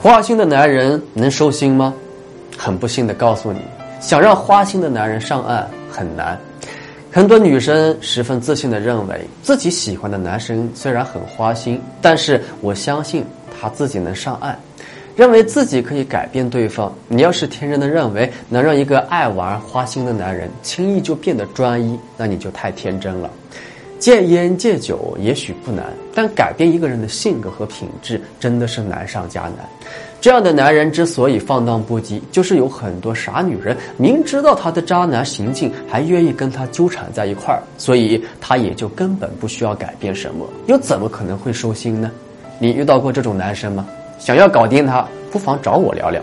花心的男人能收心吗？很不幸的告诉你，想让花心的男人上岸很难。很多女生十分自信的认为自己喜欢的男生虽然很花心，但是我相信他自己能上岸，认为自己可以改变对方。你要是天真的认为能让一个爱玩花心的男人轻易就变得专一，那你就太天真了。戒烟戒酒也许不难，但改变一个人的性格和品质真的是难上加难。这样的男人之所以放荡不羁，就是有很多傻女人明知道他的渣男行径，还愿意跟他纠缠在一块儿，所以他也就根本不需要改变什么，又怎么可能会收心呢？你遇到过这种男生吗？想要搞定他，不妨找我聊聊。